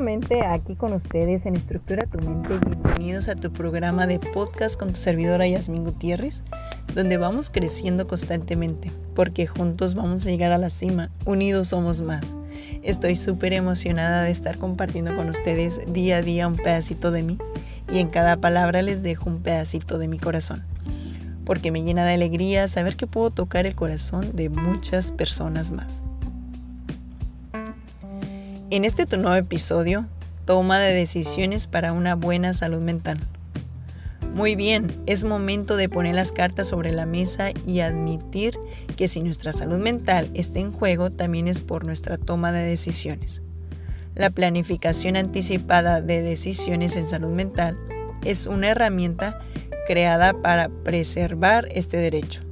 nuevamente aquí con ustedes en Estructura Tu Mente. Bienvenidos a tu programa de podcast con tu servidora Yasmin Gutiérrez, donde vamos creciendo constantemente, porque juntos vamos a llegar a la cima, unidos somos más. Estoy súper emocionada de estar compartiendo con ustedes día a día un pedacito de mí y en cada palabra les dejo un pedacito de mi corazón, porque me llena de alegría saber que puedo tocar el corazón de muchas personas más. En este tu nuevo episodio, toma de decisiones para una buena salud mental. Muy bien, es momento de poner las cartas sobre la mesa y admitir que si nuestra salud mental está en juego, también es por nuestra toma de decisiones. La planificación anticipada de decisiones en salud mental es una herramienta creada para preservar este derecho.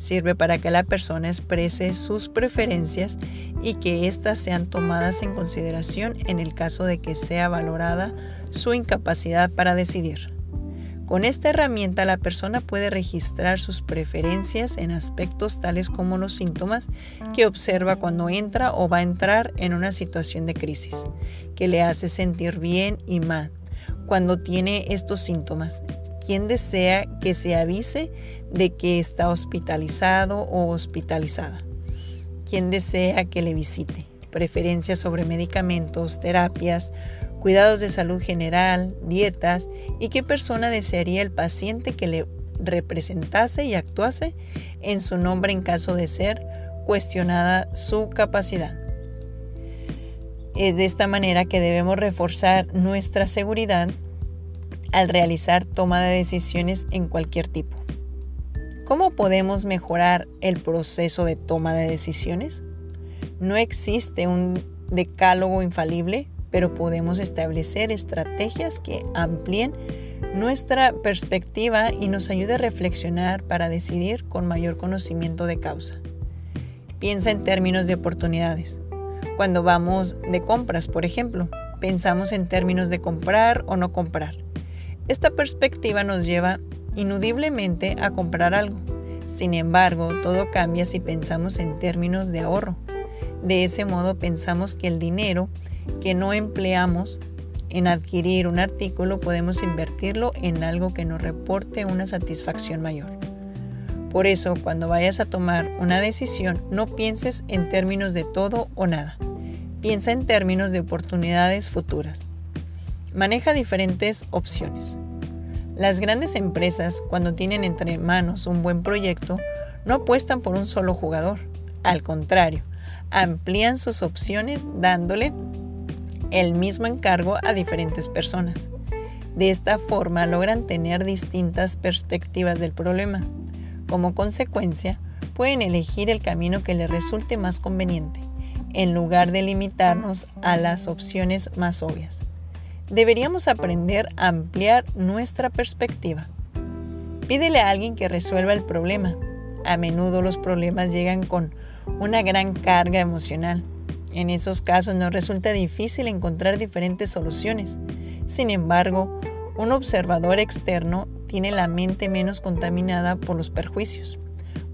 Sirve para que la persona exprese sus preferencias y que éstas sean tomadas en consideración en el caso de que sea valorada su incapacidad para decidir. Con esta herramienta la persona puede registrar sus preferencias en aspectos tales como los síntomas que observa cuando entra o va a entrar en una situación de crisis, que le hace sentir bien y mal cuando tiene estos síntomas, quien desea que se avise de que está hospitalizado o hospitalizada. Quien desea que le visite. Preferencias sobre medicamentos, terapias, cuidados de salud general, dietas y qué persona desearía el paciente que le representase y actuase en su nombre en caso de ser cuestionada su capacidad. Es de esta manera que debemos reforzar nuestra seguridad al realizar toma de decisiones en cualquier tipo. ¿Cómo podemos mejorar el proceso de toma de decisiones? No existe un decálogo infalible, pero podemos establecer estrategias que amplíen nuestra perspectiva y nos ayude a reflexionar para decidir con mayor conocimiento de causa. Piensa en términos de oportunidades. Cuando vamos de compras, por ejemplo, pensamos en términos de comprar o no comprar. Esta perspectiva nos lleva inudiblemente a comprar algo. Sin embargo, todo cambia si pensamos en términos de ahorro. De ese modo pensamos que el dinero que no empleamos en adquirir un artículo podemos invertirlo en algo que nos reporte una satisfacción mayor. Por eso, cuando vayas a tomar una decisión, no pienses en términos de todo o nada. Piensa en términos de oportunidades futuras. Maneja diferentes opciones. Las grandes empresas, cuando tienen entre manos un buen proyecto, no apuestan por un solo jugador. Al contrario, amplían sus opciones dándole el mismo encargo a diferentes personas. De esta forma logran tener distintas perspectivas del problema. Como consecuencia, pueden elegir el camino que les resulte más conveniente, en lugar de limitarnos a las opciones más obvias deberíamos aprender a ampliar nuestra perspectiva. Pídele a alguien que resuelva el problema. A menudo los problemas llegan con una gran carga emocional. En esos casos nos resulta difícil encontrar diferentes soluciones. Sin embargo, un observador externo tiene la mente menos contaminada por los perjuicios,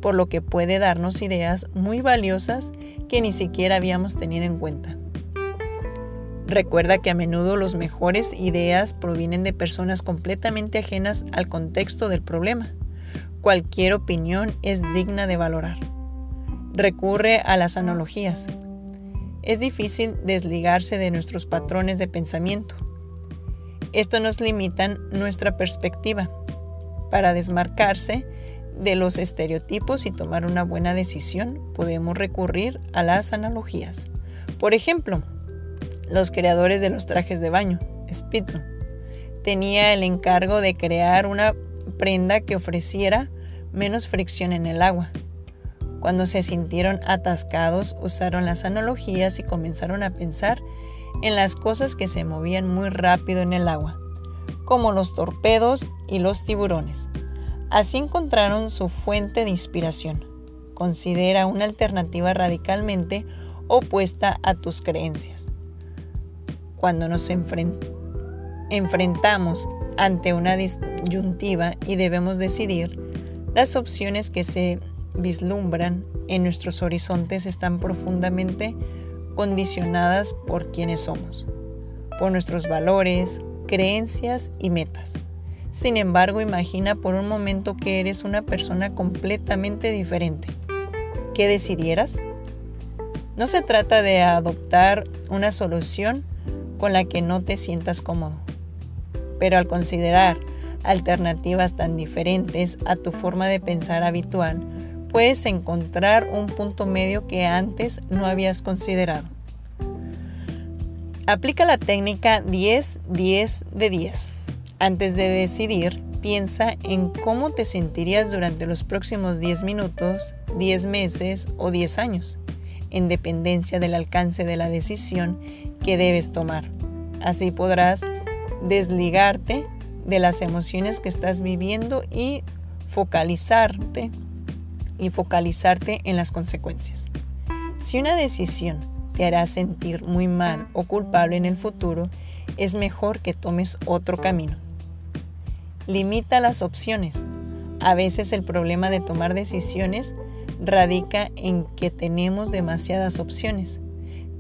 por lo que puede darnos ideas muy valiosas que ni siquiera habíamos tenido en cuenta. Recuerda que a menudo las mejores ideas provienen de personas completamente ajenas al contexto del problema. Cualquier opinión es digna de valorar. Recurre a las analogías. Es difícil desligarse de nuestros patrones de pensamiento. Esto nos limita nuestra perspectiva. Para desmarcarse de los estereotipos y tomar una buena decisión, podemos recurrir a las analogías. Por ejemplo, los creadores de los trajes de baño, Spitro, tenía el encargo de crear una prenda que ofreciera menos fricción en el agua. Cuando se sintieron atascados, usaron las analogías y comenzaron a pensar en las cosas que se movían muy rápido en el agua, como los torpedos y los tiburones. Así encontraron su fuente de inspiración. Considera una alternativa radicalmente opuesta a tus creencias cuando nos enfrentamos ante una disyuntiva y debemos decidir, las opciones que se vislumbran en nuestros horizontes están profundamente condicionadas por quienes somos. por nuestros valores, creencias y metas. Sin embargo, imagina por un momento que eres una persona completamente diferente. ¿Qué decidieras? No se trata de adoptar una solución con la que no te sientas cómodo, pero al considerar alternativas tan diferentes a tu forma de pensar habitual, puedes encontrar un punto medio que antes no habías considerado. Aplica la técnica 10-10 de 10. Antes de decidir, piensa en cómo te sentirías durante los próximos 10 minutos, 10 meses o 10 años, en dependencia del alcance de la decisión que debes tomar. Así podrás desligarte de las emociones que estás viviendo y focalizarte y focalizarte en las consecuencias. Si una decisión te hará sentir muy mal o culpable en el futuro, es mejor que tomes otro camino. Limita las opciones. A veces el problema de tomar decisiones radica en que tenemos demasiadas opciones.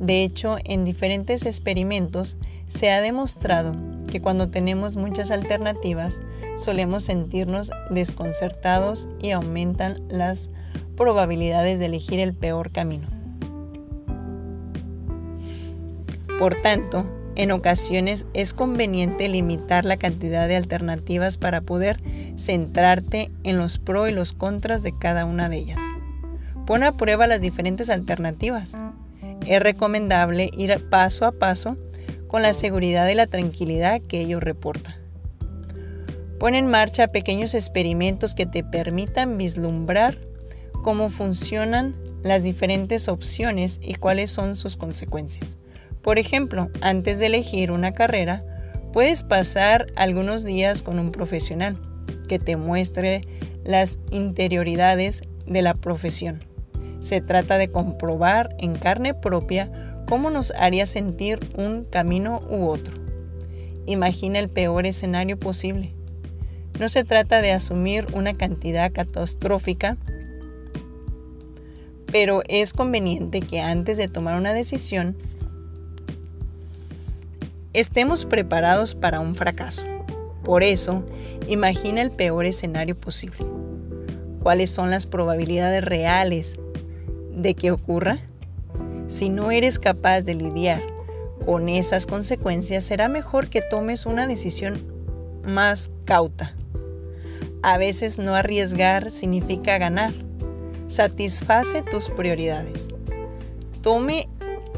De hecho, en diferentes experimentos se ha demostrado que cuando tenemos muchas alternativas solemos sentirnos desconcertados y aumentan las probabilidades de elegir el peor camino. Por tanto, en ocasiones es conveniente limitar la cantidad de alternativas para poder centrarte en los pros y los contras de cada una de ellas. Pon a prueba las diferentes alternativas. Es recomendable ir paso a paso con la seguridad y la tranquilidad que ello reporta. Pon en marcha pequeños experimentos que te permitan vislumbrar cómo funcionan las diferentes opciones y cuáles son sus consecuencias. Por ejemplo, antes de elegir una carrera, puedes pasar algunos días con un profesional que te muestre las interioridades de la profesión. Se trata de comprobar en carne propia cómo nos haría sentir un camino u otro. Imagina el peor escenario posible. No se trata de asumir una cantidad catastrófica, pero es conveniente que antes de tomar una decisión estemos preparados para un fracaso. Por eso, imagina el peor escenario posible. ¿Cuáles son las probabilidades reales de que ocurra? Si no eres capaz de lidiar con esas consecuencias, será mejor que tomes una decisión más cauta. A veces no arriesgar significa ganar. Satisface tus prioridades. Tome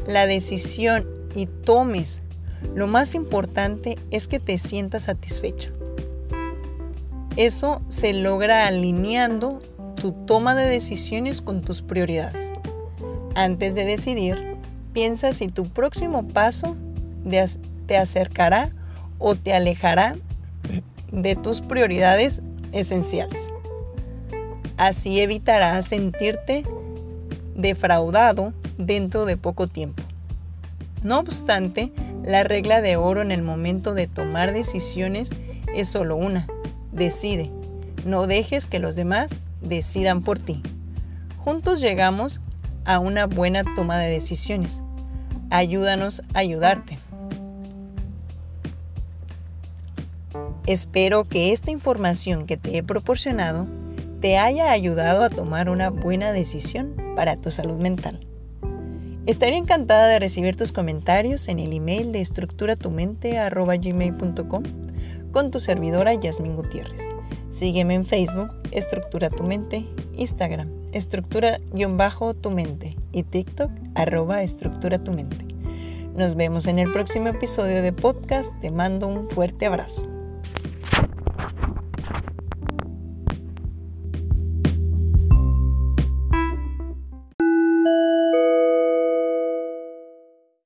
la decisión y tomes lo más importante es que te sientas satisfecho. Eso se logra alineando tu toma de decisiones con tus prioridades. Antes de decidir, piensa si tu próximo paso te acercará o te alejará de tus prioridades esenciales. Así evitarás sentirte defraudado dentro de poco tiempo. No obstante, la regla de oro en el momento de tomar decisiones es solo una. Decide. No dejes que los demás decidan por ti. Juntos llegamos a una buena toma de decisiones. Ayúdanos a ayudarte. Espero que esta información que te he proporcionado te haya ayudado a tomar una buena decisión para tu salud mental. Estaría encantada de recibir tus comentarios en el email de estructuratumente.gmail.com con tu servidora Yasmin Gutiérrez. Sígueme en Facebook, Estructura Tu Mente, Instagram, Estructura-Tu Mente y TikTok, arroba Estructura Tu Mente. Nos vemos en el próximo episodio de podcast. Te mando un fuerte abrazo.